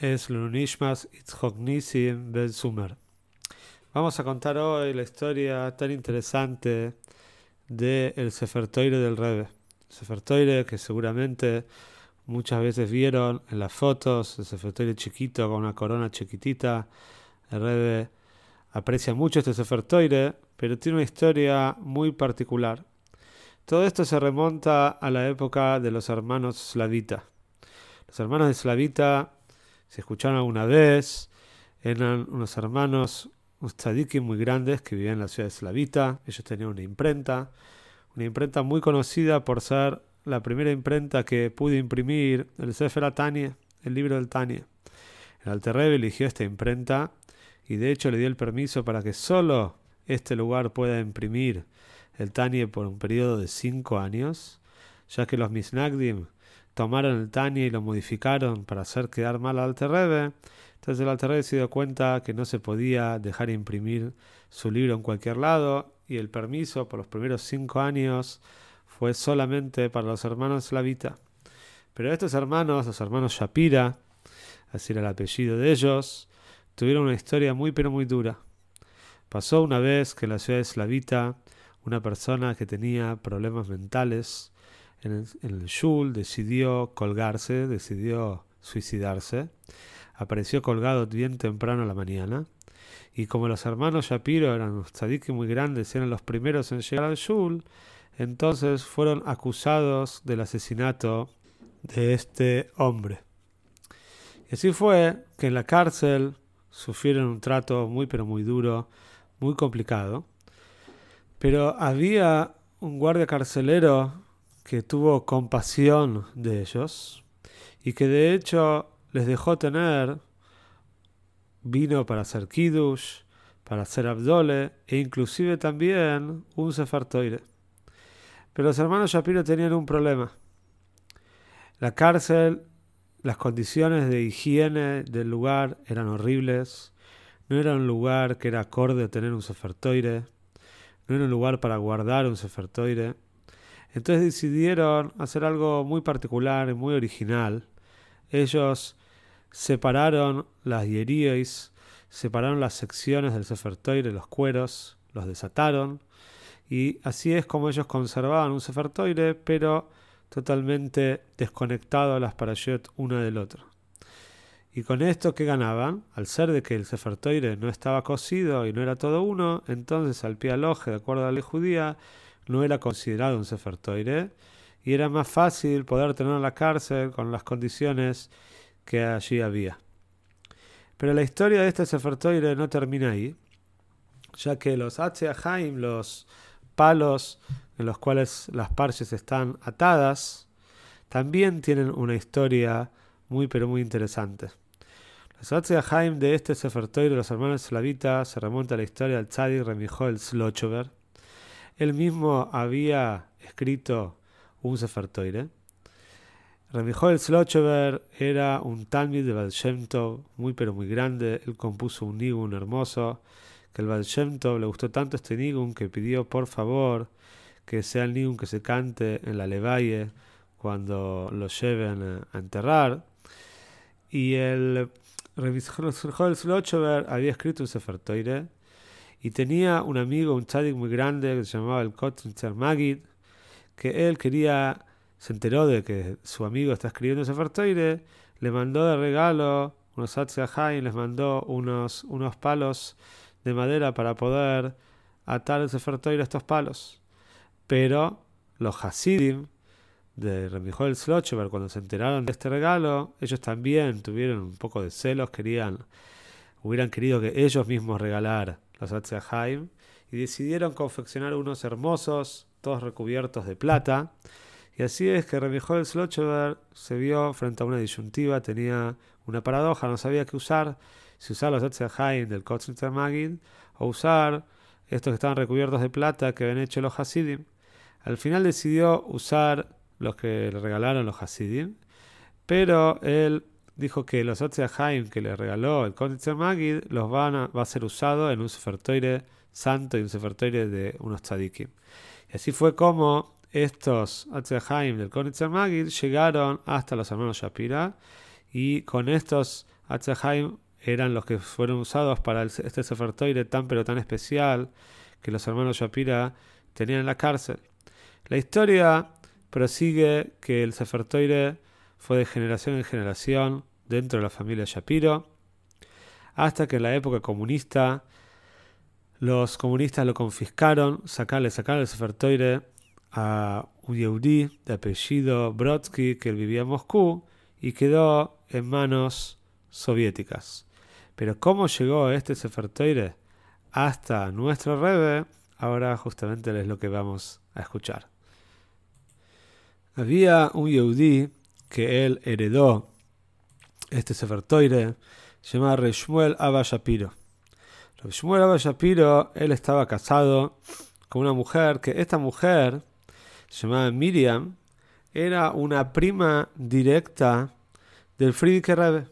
es Lunishmas Ben. Vamos a contar hoy la historia tan interesante de el Sefer del Rebbe. Sefer que seguramente muchas veces vieron en las fotos, el Sefer chiquito con una corona chiquitita. El Rebbe aprecia mucho este Sefer pero tiene una historia muy particular. Todo esto se remonta a la época de los hermanos Slavita. Los hermanos de Slavita se escucharon alguna vez, eran unos hermanos, unos tzadikim muy grandes que vivían en la ciudad de Slavita. Ellos tenían una imprenta, una imprenta muy conocida por ser la primera imprenta que pudo imprimir el Sefer Tanie, el libro del Tanie. El Alterrebe eligió esta imprenta y de hecho le dio el permiso para que solo este lugar pueda imprimir el Tanie por un periodo de cinco años, ya que los Misnagdim tomaron el Tania y lo modificaron para hacer quedar mal al Alterrebe. Entonces el Alterrebe se dio cuenta que no se podía dejar imprimir su libro en cualquier lado y el permiso por los primeros cinco años fue solamente para los hermanos Slavita. Pero estos hermanos, los hermanos Shapira, así era el apellido de ellos, tuvieron una historia muy pero muy dura. Pasó una vez que en la ciudad de Slavita una persona que tenía problemas mentales en el, Shul, decidió colgarse, decidió suicidarse. Apareció colgado bien temprano a la mañana. Y como los hermanos Shapiro eran unos tzadikim muy grandes, eran los primeros en llegar al Shul, entonces fueron acusados del asesinato de este hombre. Y así fue que en la cárcel sufrieron un trato muy pero muy duro, muy complicado. Pero había un guardia carcelero que tuvo compasión de ellos y que de hecho les dejó tener vino para hacer kiddush, para hacer abdole e inclusive también un sefartoire. Pero los hermanos Shapiro tenían un problema. La cárcel, las condiciones de higiene del lugar eran horribles. No era un lugar que era acorde a tener un sefartoire. No era un lugar para guardar un sefartoire. Entonces decidieron hacer algo muy particular y muy original. Ellos separaron las hieríes, separaron las secciones del Sefer los cueros, los desataron, y así es como ellos conservaban un Sefer pero totalmente desconectado a las parashot una del otro. Y con esto, ¿qué ganaban? Al ser de que el Sefer no estaba cosido y no era todo uno, entonces al pie aloje, de acuerdo a la ley judía, no era considerado un Sefer y era más fácil poder tener la cárcel con las condiciones que allí había. Pero la historia de este Sefer no termina ahí, ya que los Haim, los palos en los cuales las parches están atadas, también tienen una historia muy pero muy interesante. Los Haim de este Sefer de los hermanos slavitas, se remonta a la historia del Tzadik Remijoel Slochover, él mismo había escrito un Sefer Toire. Remijoel Slochever era un Talmud de Baal muy pero muy grande. Él compuso un nigun hermoso, que el Baal le gustó tanto este nigun que pidió por favor que sea el nigun que se cante en la Levalle cuando lo lleven a enterrar. Y el Remijoel Slochever había escrito un Sefer Toire y tenía un amigo, un tzadik muy grande que se llamaba el Kotzer Magid, que él quería, se enteró de que su amigo está escribiendo ese Toire, le mandó de regalo unos y les mandó unos, unos palos de madera para poder atar el Sefer a estos palos. Pero los Hasidim de Remijoel Slochever, cuando se enteraron de este regalo, ellos también tuvieron un poco de celos, querían, hubieran querido que ellos mismos regalar los Atzahaim, y decidieron confeccionar unos hermosos, todos recubiertos de plata, Y así es que Remy Slochever se vio frente a una disyuntiva, tenía una paradoja, no sabía qué usar, si usar los Haim del Kotzer Magid o usar estos que estaban recubiertos de plata que habían hecho los Hasidim. Al final decidió usar los que le regalaron los Hasidim, pero él dijo que los Haim que le regaló el Kotzer Magid los van a, va a ser usado en un sefertoire santo y un sefertoire de unos tzadikim. Y así fue como estos Haim del Konitzer Magid llegaron hasta los hermanos Shapira y con estos Haim eran los que fueron usados para este Sefer tan pero tan especial que los hermanos Shapira tenían en la cárcel. La historia prosigue que el Sefer fue de generación en generación dentro de la familia Shapiro, hasta que en la época comunista los comunistas lo confiscaron, sacarle el Sefer a un Yehudi de apellido Brodsky que vivía en Moscú y quedó en manos soviéticas. Pero cómo llegó este Sefer hasta nuestro Rebe, ahora justamente es lo que vamos a escuchar. Había un Yehudi que él heredó este Sefer llamado Reshmuel Abba Shapiro. Reshmuel Abba Shapiro, él estaba casado con una mujer que esta mujer llamada Miriam, era una prima directa del Friedrich Rebbe.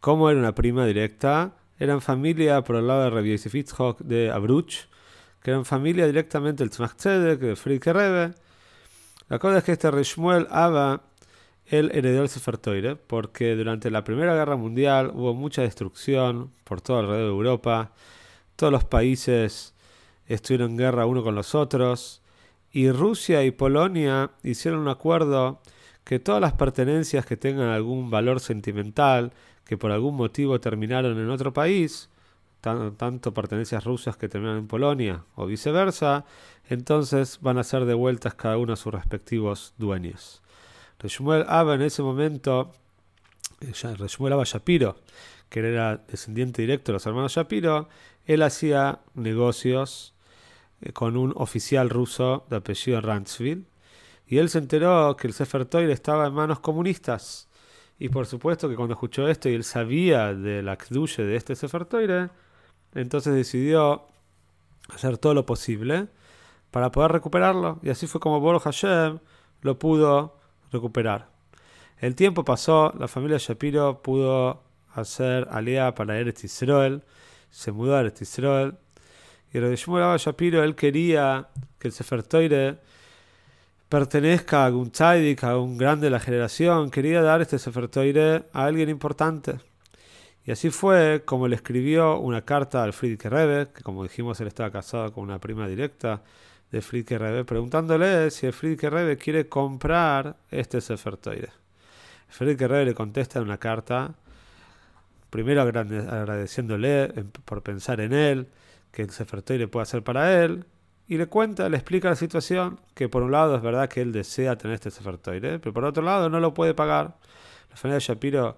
¿Cómo era una prima directa? Eran familia por el lado de Rabbi Yosef de Abruch, que eran familia directamente del Tzmach de Friedrich Rebbe. La cosa es que este Reshmuel Abba, él heredó el Sefer Toire, porque durante la Primera Guerra Mundial hubo mucha destrucción por todo alrededor de Europa. Todos los países estuvieron en guerra uno con los otros y Rusia y Polonia hicieron un acuerdo que todas las pertenencias que tengan algún valor sentimental, que por algún motivo terminaron en otro país, tanto pertenencias rusas que terminan en Polonia o viceversa, entonces van a ser devueltas cada uno a sus respectivos dueños. Reshmuel Abba en ese momento, eh, Reshmuel Abba Shapiro, que era descendiente directo de los hermanos Shapiro, él hacía negocios eh, con un oficial ruso de apellido Rantzville. Y él se enteró que el Sefer estaba en manos comunistas. Y por supuesto que cuando escuchó esto y él sabía de la Kduye de este Sefer entonces decidió hacer todo lo posible para poder recuperarlo. Y así fue como Boro Hashem lo pudo recuperar. El tiempo pasó, la familia Shapiro pudo hacer aliada para Eretz Israel, se mudó a Eretz Israel, y Rabbi Shmuel Shapiro, él quería que el Sefer pertenezca a un tzaidik, a un grande de la generación, quería dar este Sefer a alguien importante. Y así fue como le escribió una carta al Friedrich Rebbe, que como dijimos él estaba casado con una prima directa de Rebbe, preguntándole si el Friedrich Rebbe quiere comprar este Sefer Toire. Friedrich Rebbe le contesta en una carta, primero agradeciéndole por pensar en él, que el Sefer le puede hacer para él, y le cuenta, le explica la situación, que por un lado es verdad que él desea tener este Sefer pero por otro lado no lo puede pagar. La familia Shapiro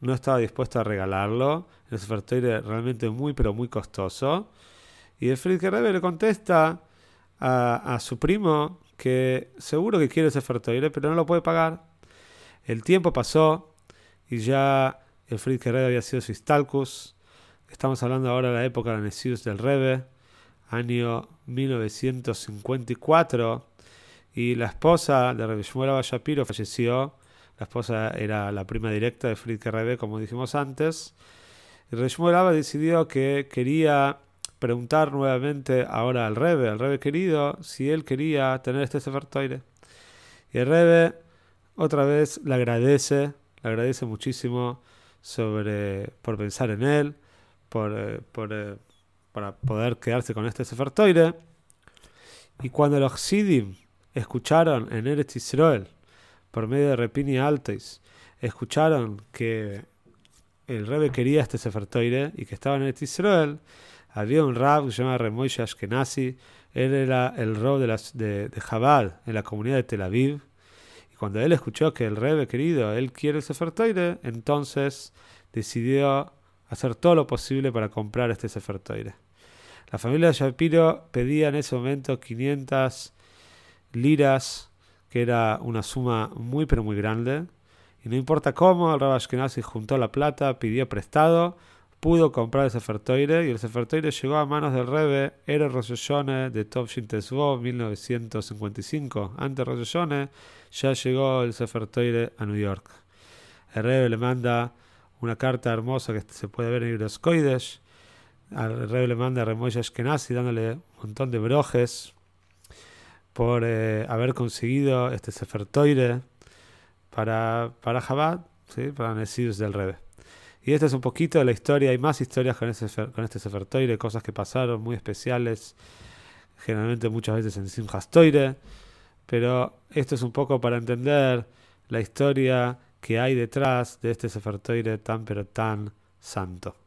no estaba dispuesta a regalarlo, el Sefer realmente muy pero muy costoso, y el Friedrich Rebbe le contesta a, su primo que seguro que quiere ese Sefer pero no lo puede pagar. El tiempo pasó y ya el Friedrich Rebbe había sido su Estamos hablando ahora de la época de Nesius del Rebe, año 1954, y la esposa de Rebe Shmuel Shapiro falleció. La esposa era la prima directa de Friedrich Rebe, como dijimos antes. Y decidió que quería preguntar nuevamente ahora al Rebe, al Rebe querido, si él quería tener este Sefer Y el Rebe otra vez le agradece, le agradece muchísimo sobre, por pensar en él por, eh, eh, para poder quedarse con este Sefer Y cuando los Sidim escucharon en Eretz Israel, por medio de Repini Altois, escucharon que el Rebbe quería este Sefer y que estaba en Eretz Israel, había un rab que se llama Remoishe Ashkenazi, él era el rab de, Chabad en la comunidad de Tel Aviv, y cuando él escuchó que el Rebbe querido, él quiere el Sefer entonces decidió hacer todo lo posible para comprar este Sefer La familia de Shapiro pedía en ese momento 500 liras, que era una suma muy pero muy grande. Y no importa cómo, el Rabbi Ashkenazi juntó la plata, pidió prestado, pudo comprar el Sefer y el Sefer llegó a manos del Rebe Eres Rosh de Tovshin Tesvo 1955. Antes Rosh ya llegó el Sefer a New York. El Rebe le manda una carta hermosa que se puede ver en Ibros Koidesh. Al Rebe le manda a Remoy Ashkenazi dándole un montón de brojes por eh, haber conseguido este Sefer para, para Chabad, ¿sí? para Nesidus del Rebe. Y esta es un poquito de la historia, hay más historias con, ese, con este Sefer Toire, cosas que pasaron muy especiales, generalmente muchas veces en Simchas Toire, pero esto es un poco para entender la historia que hay detrás de este Sefer Toire tan pero tan santo.